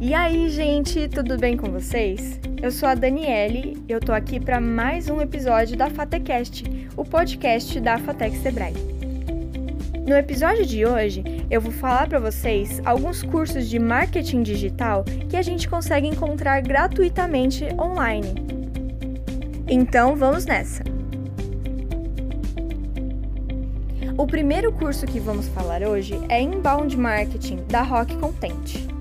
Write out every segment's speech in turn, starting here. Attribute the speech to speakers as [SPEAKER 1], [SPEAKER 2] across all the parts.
[SPEAKER 1] E aí, gente, tudo bem com vocês? Eu sou a Daniele eu tô aqui para mais um episódio da FateCast, o podcast da Fatec Sebrae. No episódio de hoje, eu vou falar para vocês alguns cursos de marketing digital que a gente consegue encontrar gratuitamente online. Então, vamos nessa. O primeiro curso que vamos falar hoje é Inbound Marketing da Rock Content.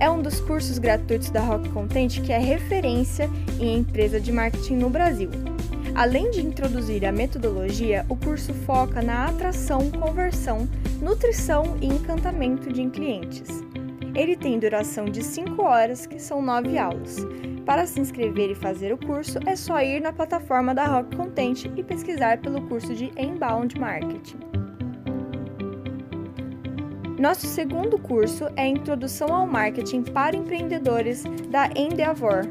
[SPEAKER 1] É um dos cursos gratuitos da Rock Content que é referência em empresa de marketing no Brasil. Além de introduzir a metodologia, o curso foca na atração, conversão, nutrição e encantamento de clientes. Ele tem duração de 5 horas, que são 9 aulas. Para se inscrever e fazer o curso, é só ir na plataforma da Rock Content e pesquisar pelo curso de Inbound Marketing. Nosso segundo curso é Introdução ao Marketing para Empreendedores da Endeavor.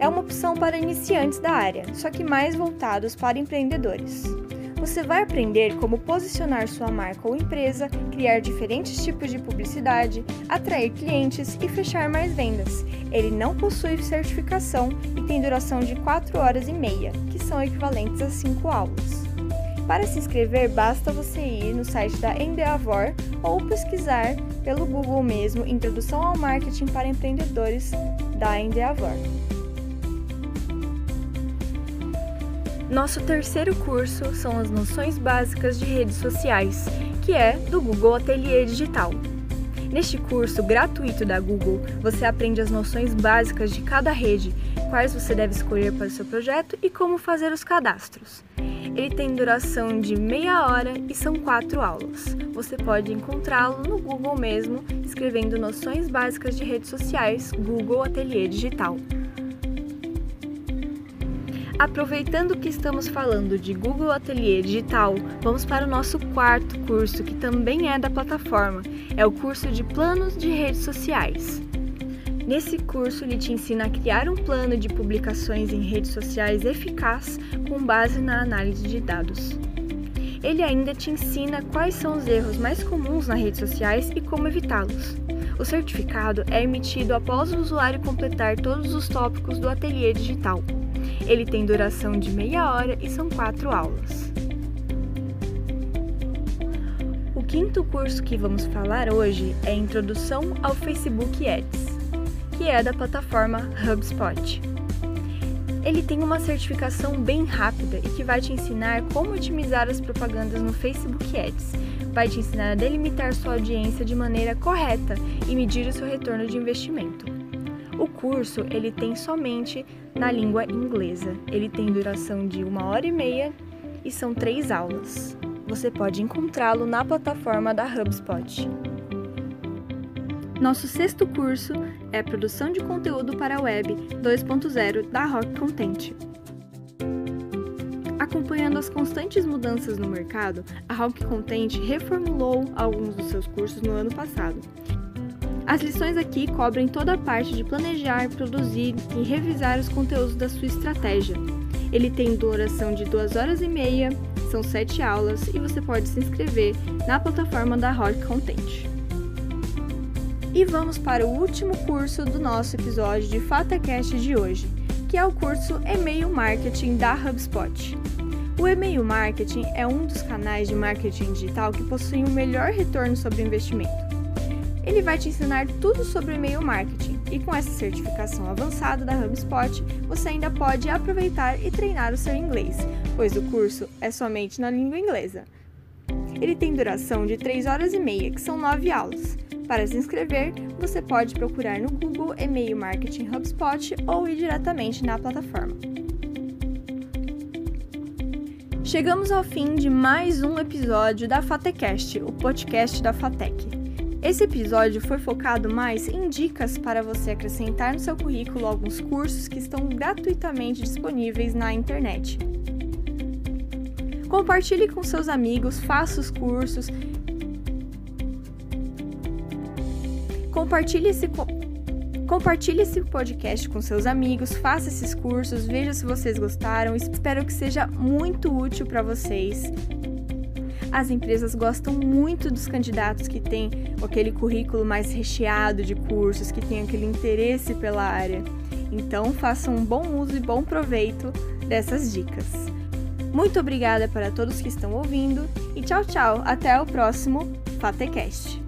[SPEAKER 1] É uma opção para iniciantes da área, só que mais voltados para empreendedores. Você vai aprender como posicionar sua marca ou empresa, criar diferentes tipos de publicidade, atrair clientes e fechar mais vendas. Ele não possui certificação e tem duração de 4 horas e meia, que são equivalentes a 5 aulas. Para se inscrever, basta você ir no site da Endeavor ou pesquisar pelo Google mesmo Introdução ao Marketing para Empreendedores da Endeavor. Nosso terceiro curso são as noções básicas de redes sociais, que é do Google Ateliê Digital. Neste curso gratuito da Google, você aprende as noções básicas de cada rede, quais você deve escolher para o seu projeto e como fazer os cadastros. Ele tem duração de meia hora e são quatro aulas. Você pode encontrá-lo no Google mesmo, escrevendo noções básicas de redes sociais Google Ateliê Digital. Aproveitando que estamos falando de Google Ateliê Digital, vamos para o nosso quarto curso, que também é da plataforma. É o curso de Planos de Redes Sociais. Nesse curso, ele te ensina a criar um plano de publicações em redes sociais eficaz com base na análise de dados. Ele ainda te ensina quais são os erros mais comuns nas redes sociais e como evitá-los. O certificado é emitido após o usuário completar todos os tópicos do ateliê digital. Ele tem duração de meia hora e são quatro aulas. O quinto curso que vamos falar hoje é Introdução ao Facebook Ads que é da plataforma HubSpot. Ele tem uma certificação bem rápida e que vai te ensinar como otimizar as propagandas no Facebook Ads. Vai te ensinar a delimitar sua audiência de maneira correta e medir o seu retorno de investimento. O curso ele tem somente na língua inglesa. Ele tem duração de uma hora e meia e são três aulas. Você pode encontrá-lo na plataforma da HubSpot. Nosso sexto curso é Produção de Conteúdo para a Web 2.0 da Rock Content. Acompanhando as constantes mudanças no mercado, a Rock Content reformulou alguns dos seus cursos no ano passado. As lições aqui cobrem toda a parte de planejar, produzir e revisar os conteúdos da sua estratégia. Ele tem duração de 2 horas e meia, são 7 aulas e você pode se inscrever na plataforma da Rock Content. E vamos para o último curso do nosso episódio de FataCast de hoje, que é o curso E-mail Marketing da HubSpot. O e-mail marketing é um dos canais de marketing digital que possui o melhor retorno sobre investimento. Ele vai te ensinar tudo sobre e-mail marketing e com essa certificação avançada da HubSpot, você ainda pode aproveitar e treinar o seu inglês, pois o curso é somente na língua inglesa. Ele tem duração de 3 horas e meia, que são 9 aulas. Para se inscrever, você pode procurar no Google e-mail marketing HubSpot ou ir diretamente na plataforma. Chegamos ao fim de mais um episódio da FateCast, o podcast da Fatec. Esse episódio foi focado mais em dicas para você acrescentar no seu currículo alguns cursos que estão gratuitamente disponíveis na internet. Compartilhe com seus amigos, faça os cursos Compartilhe esse, compartilhe esse podcast com seus amigos, faça esses cursos, veja se vocês gostaram. Espero que seja muito útil para vocês. As empresas gostam muito dos candidatos que têm aquele currículo mais recheado de cursos, que têm aquele interesse pela área. Então, façam um bom uso e bom proveito dessas dicas. Muito obrigada para todos que estão ouvindo e tchau, tchau. Até o próximo FATECast.